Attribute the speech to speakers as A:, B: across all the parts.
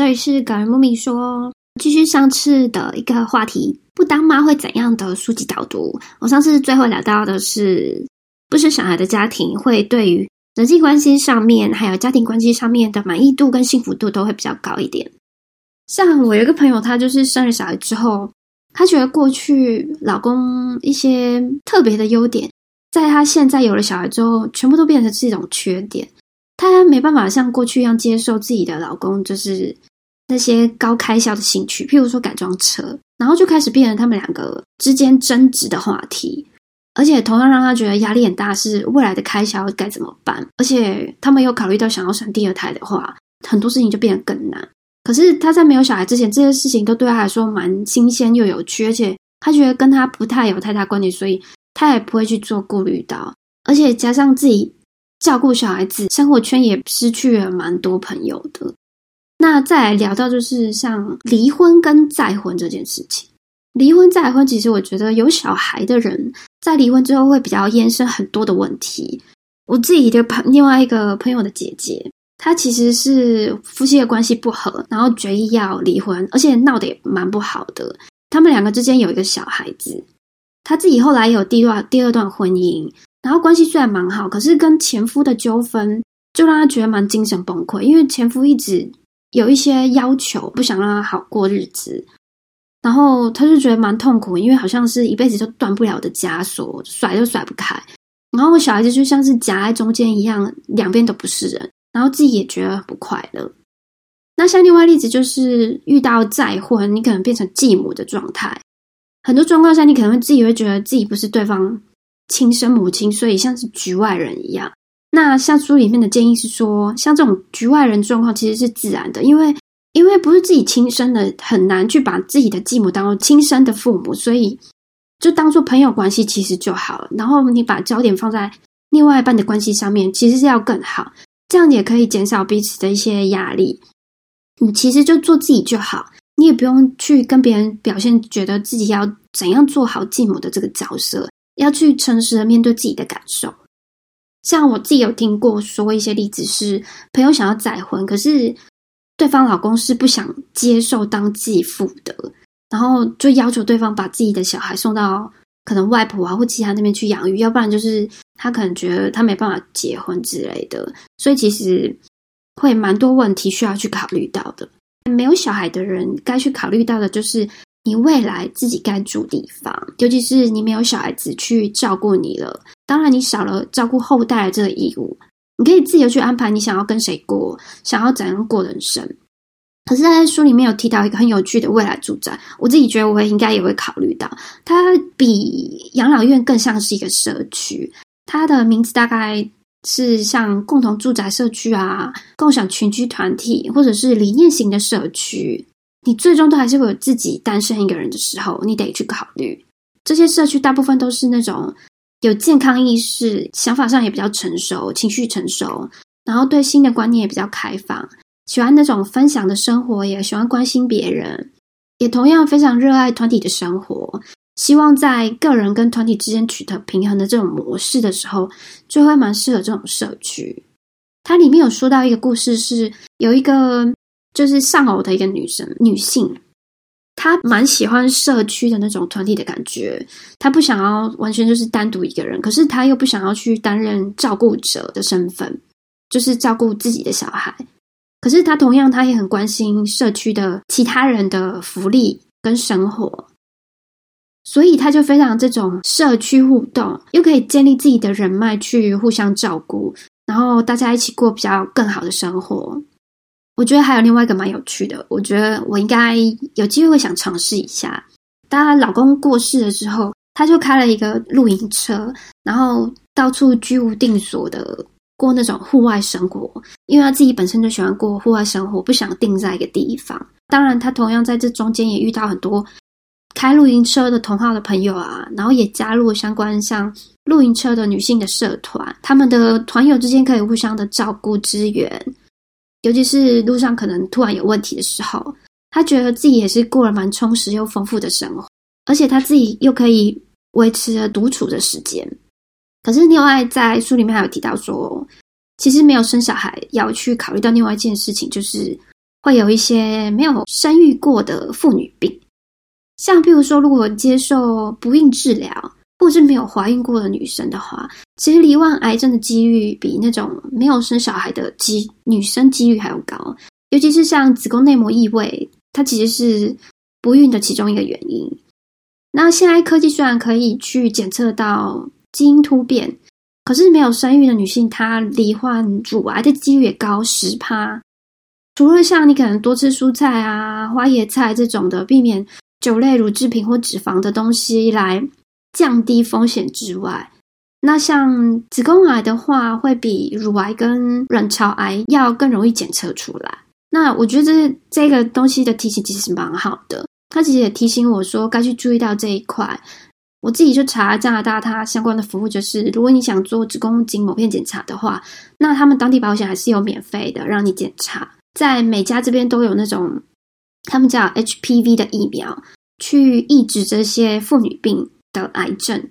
A: 这里是感人木米说，继续上次的一个话题，不当妈会怎样的书籍导读。我上次最后聊到的是，不是小孩的家庭会对于人际关系上面，还有家庭关系上面的满意度跟幸福度都会比较高一点。像我有一个朋友，他就是生了小孩之后，他觉得过去老公一些特别的优点，在他现在有了小孩之后，全部都变成是一种缺点。她没办法像过去一样接受自己的老公，就是那些高开销的兴趣，譬如说改装车，然后就开始变成他们两个之间争执的话题，而且同样让他觉得压力很大，是未来的开销该怎么办？而且他们又考虑到想要生第二胎的话，很多事情就变得更难。可是他在没有小孩之前，这些事情都对他来说蛮新鲜又有趣，而且他觉得跟他不太有太大关联，所以他也不会去做顾虑到，而且加上自己。照顾小孩子，生活圈也失去了蛮多朋友的。那再来聊到就是像离婚跟再婚这件事情，离婚再婚，其实我觉得有小孩的人在离婚之后会比较延伸很多的问题。我自己的朋另外一个朋友的姐姐，她其实是夫妻的关系不和，然后决意要离婚，而且闹得也蛮不好的。他们两个之间有一个小孩子，她自己后来有第二第二段婚姻。然后关系虽然蛮好，可是跟前夫的纠纷就让他觉得蛮精神崩溃，因为前夫一直有一些要求，不想让他好过日子，然后他就觉得蛮痛苦，因为好像是一辈子都断不了的枷锁，甩都甩不开。然后小孩子就像是夹在中间一样，两边都不是人，然后自己也觉得不快乐。那像另外例子就是遇到再婚，你可能变成继母的状态，很多状况下你可能会自己会觉得自己不是对方。亲生母亲，所以像是局外人一样。那像书里面的建议是说，像这种局外人状况其实是自然的，因为因为不是自己亲生的，很难去把自己的继母当做亲生的父母，所以就当做朋友关系其实就好了。然后你把焦点放在另外一半的关系上面，其实是要更好，这样也可以减少彼此的一些压力。你其实就做自己就好，你也不用去跟别人表现，觉得自己要怎样做好继母的这个角色。要去诚实的面对自己的感受，像我自己有听过说一些例子，是朋友想要再婚，可是对方老公是不想接受当继父的，然后就要求对方把自己的小孩送到可能外婆啊或其他那边去养育，要不然就是他可能觉得他没办法结婚之类的，所以其实会蛮多问题需要去考虑到的。没有小孩的人该去考虑到的就是。你未来自己该住地方，尤其是你没有小孩子去照顾你了，当然你少了照顾后代的这个义务。你可以自由去安排你想要跟谁过，想要怎样过人生。可是，在书里面有提到一个很有趣的未来住宅，我自己觉得我应该也会考虑到，它比养老院更像是一个社区。它的名字大概是像共同住宅社区啊、共享群居团体，或者是理念型的社区。你最终都还是会有自己单身一个人的时候，你得去考虑。这些社区大部分都是那种有健康意识、想法上也比较成熟、情绪成熟，然后对新的观念也比较开放，喜欢那种分享的生活，也喜欢关心别人，也同样非常热爱团体的生活，希望在个人跟团体之间取得平衡的这种模式的时候，就会蛮适合这种社区。它里面有说到一个故事，是有一个。就是丧偶的一个女生，女性，他蛮喜欢社区的那种团体的感觉，他不想要完全就是单独一个人，可是他又不想要去担任照顾者的身份，就是照顾自己的小孩。可是他同样，他也很关心社区的其他人的福利跟生活，所以他就非常这种社区互动，又可以建立自己的人脉去互相照顾，然后大家一起过比较更好的生活。我觉得还有另外一个蛮有趣的，我觉得我应该有机会会想尝试一下。当她老公过世的时候，她就开了一个露营车，然后到处居无定所的过那种户外生活。因为她自己本身就喜欢过户外生活，不想定在一个地方。当然，她同样在这中间也遇到很多开露营车的同号的朋友啊，然后也加入相关像露营车的女性的社团，他们的团友之间可以互相的照顾支援。尤其是路上可能突然有问题的时候，他觉得自己也是过了蛮充实又丰富的生活，而且他自己又可以维持着独处的时间。可是另外在书里面还有提到说，其实没有生小孩要去考虑到另外一件事情，就是会有一些没有生育过的妇女病，像譬如说，如果接受不孕治疗，或是没有怀孕过的女生的话，其实罹患癌症的几率比那种没有生小孩的几女生几率还要高。尤其是像子宫内膜异位，它其实是不孕的其中一个原因。那现在科技虽然可以去检测到基因突变，可是没有生育的女性，她罹患乳癌的几率也高十趴。除了像你可能多吃蔬菜啊、花椰菜这种的，避免酒类、乳制品或脂肪的东西来降低风险之外，那像子宫癌的话，会比乳癌跟卵巢癌要更容易检测出来。那我觉得这个东西的提醒其实蛮好的，他其实也提醒我说该去注意到这一块。我自己就查加拿大，它相关的服务就是，如果你想做子宫颈抹片检查的话，那他们当地保险还是有免费的让你检查。在每家这边都有那种，他们叫 HPV 的疫苗，去抑制这些妇女病的癌症。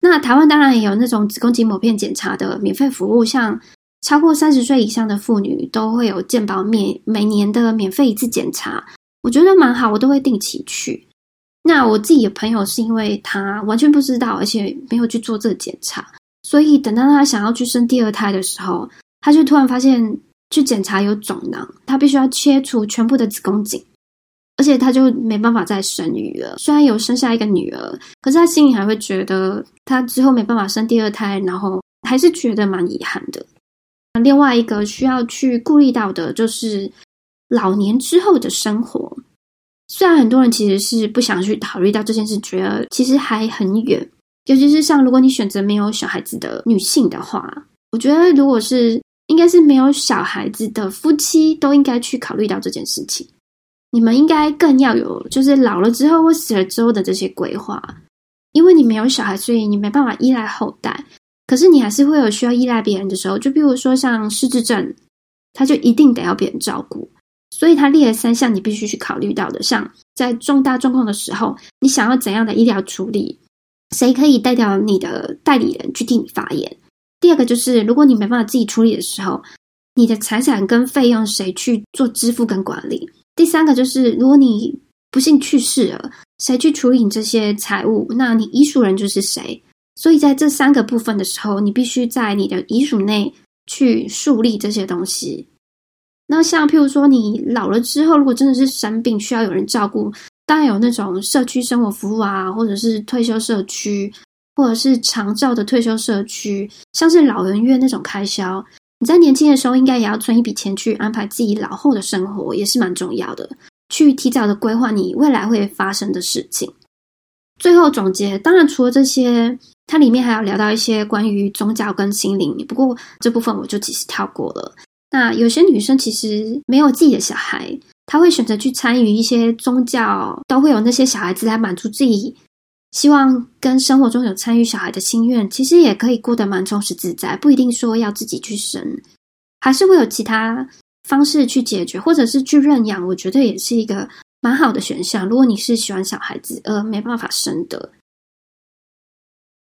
A: 那台湾当然也有那种子宫颈抹片检查的免费服务，像超过三十岁以上的妇女都会有健保免每年的免费一次检查，我觉得蛮好，我都会定期去。那我自己的朋友是因为他完全不知道，而且没有去做这个检查，所以等到他想要去生第二胎的时候，他就突然发现。去检查有肿囊，他必须要切除全部的子宫颈，而且他就没办法再生育了。虽然有生下一个女儿，可是他心里还会觉得他之后没办法生第二胎，然后还是觉得蛮遗憾的。另外一个需要去顾虑到的就是老年之后的生活。虽然很多人其实是不想去考虑到这件事，觉得其实还很远。尤其是像如果你选择没有小孩子的女性的话，我觉得如果是。应该是没有小孩子的夫妻都应该去考虑到这件事情。你们应该更要有，就是老了之后或死了之后的这些规划。因为你没有小孩，所以你没办法依赖后代。可是你还是会有需要依赖别人的时候，就比如说像失智症，他就一定得要别人照顾。所以他列了三项你必须去考虑到的，像在重大状况的时候，你想要怎样的医疗处理？谁可以代表你的代理人去替你发言？第二个就是，如果你没办法自己处理的时候，你的财产跟费用谁去做支付跟管理？第三个就是，如果你不幸去世了，谁去处理你这些财物？那你遗属人就是谁？所以在这三个部分的时候，你必须在你的遗属内去树立这些东西。那像譬如说，你老了之后，如果真的是生病需要有人照顾，当然有那种社区生活服务啊，或者是退休社区。或者是长照的退休社区，像是老人院那种开销，你在年轻的时候应该也要存一笔钱去安排自己老后的生活，也是蛮重要的。去提早的规划你未来会发生的事情。最后总结，当然除了这些，它里面还要聊到一些关于宗教跟心灵。不过这部分我就只是跳过了。那有些女生其实没有自己的小孩，她会选择去参与一些宗教，都会有那些小孩子来满足自己。希望跟生活中有参与小孩的心愿，其实也可以过得蛮充实自在，不一定说要自己去生，还是会有其他方式去解决，或者是去认养。我觉得也是一个蛮好的选项。如果你是喜欢小孩子而没办法生的，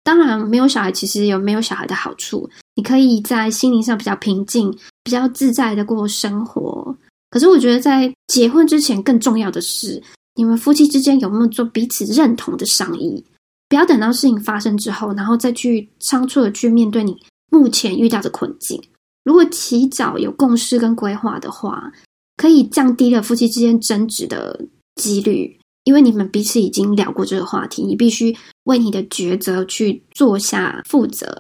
A: 当然没有小孩其实有没有小孩的好处，你可以在心灵上比较平静、比较自在的过生活。可是我觉得在结婚之前，更重要的是。你们夫妻之间有没有做彼此认同的商议？不要等到事情发生之后，然后再去仓促的去面对你目前遇到的困境。如果提早有共识跟规划的话，可以降低了夫妻之间争执的几率，因为你们彼此已经聊过这个话题。你必须为你的抉择去做下负责。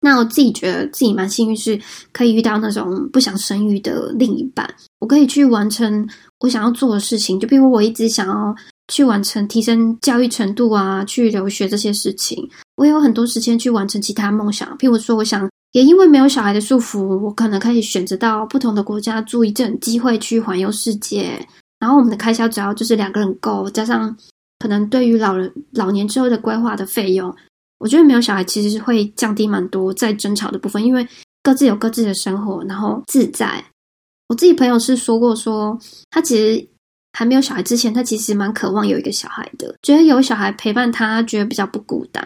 A: 那我自己觉得自己蛮幸运，是可以遇到那种不想生育的另一半，我可以去完成。我想要做的事情，就比如我一直想要去完成提升教育程度啊，去留学这些事情，我有很多时间去完成其他梦想。譬如说，我想也因为没有小孩的束缚，我可能可以选择到不同的国家住一阵，机会去环游世界。然后我们的开销只要就是两个人够，加上可能对于老人老年之后的规划的费用，我觉得没有小孩其实是会降低蛮多在争吵的部分，因为各自有各自的生活，然后自在。我自己朋友是说过，说他其实还没有小孩之前，他其实蛮渴望有一个小孩的，觉得有小孩陪伴他，觉得比较不孤单。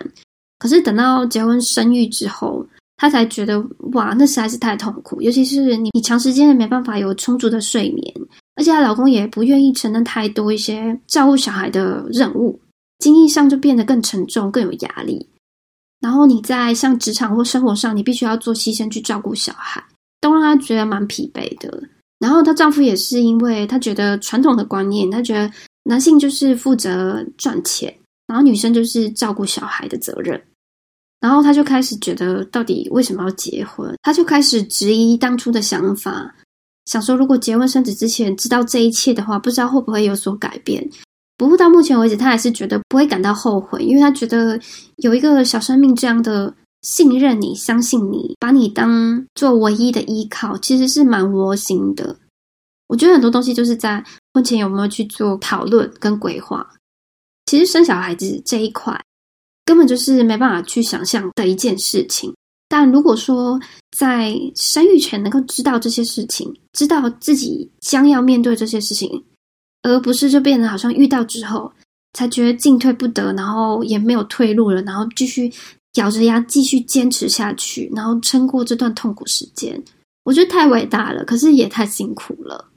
A: 可是等到结婚生育之后，他才觉得哇，那实在是太痛苦。尤其是你，你长时间没办法有充足的睡眠，而且她老公也不愿意承担太多一些照顾小孩的任务，经济上就变得更沉重、更有压力。然后你在像职场或生活上，你必须要做牺牲去照顾小孩，都让她觉得蛮疲惫的。然后她丈夫也是因为他觉得传统的观念，他觉得男性就是负责赚钱，然后女生就是照顾小孩的责任。然后他就开始觉得，到底为什么要结婚？他就开始质疑当初的想法，想说如果结婚生子之前知道这一切的话，不知道会不会有所改变。不过到目前为止，他还是觉得不会感到后悔，因为他觉得有一个小生命这样的信任你、相信你，把你当做唯一的依靠，其实是蛮窝心的。我觉得很多东西就是在婚前有没有去做讨论跟规划。其实生小孩子这一块。根本就是没办法去想象的一件事情。但如果说在生育前能够知道这些事情，知道自己将要面对这些事情，而不是就变得好像遇到之后才觉得进退不得，然后也没有退路了，然后继续咬着牙继续坚持下去，然后撑过这段痛苦时间，我觉得太伟大了，可是也太辛苦了。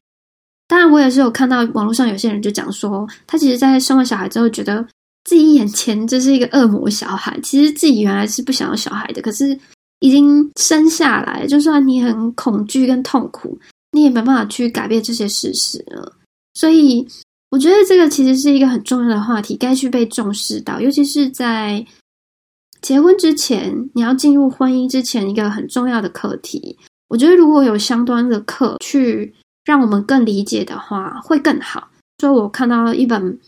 A: 当然，我也是有看到网络上有些人就讲说，他其实，在生完小孩之后，觉得。自己眼前这是一个恶魔小孩，其实自己原来是不想要小孩的，可是已经生下来，就算你很恐惧跟痛苦，你也没办法去改变这些事实了。所以，我觉得这个其实是一个很重要的话题，该去被重视到，尤其是在结婚之前，你要进入婚姻之前，一个很重要的课题。我觉得如果有相关的课去让我们更理解的话，会更好。所以我看到一本。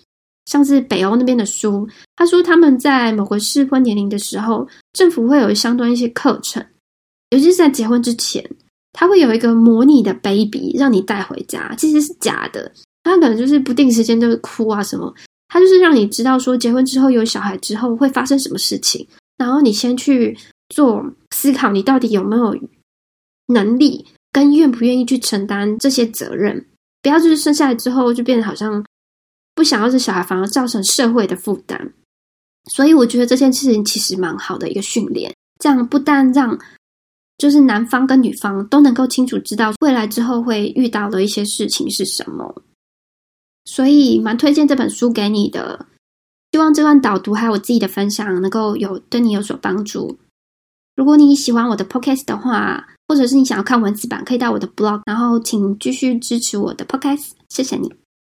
A: 像是北欧那边的书，他说他们在某个适婚年龄的时候，政府会有相关一些课程，尤其是在结婚之前，他会有一个模拟的 baby 让你带回家，其实是假的，他可能就是不定时间就会哭啊什么，他就是让你知道说结婚之后有小孩之后会发生什么事情，然后你先去做思考，你到底有没有能力跟愿不愿意去承担这些责任，不要就是生下来之后就变得好像。不想要这小孩，反而造成社会的负担，所以我觉得这件事情其实蛮好的一个训练。这样不但让就是男方跟女方都能够清楚知道未来之后会遇到的一些事情是什么，所以蛮推荐这本书给你的。希望这段导读还有我自己的分享能够有对你有所帮助。如果你喜欢我的 podcast 的话，或者是你想要看文字版，可以到我的 blog，然后请继续支持我的 podcast，谢谢你。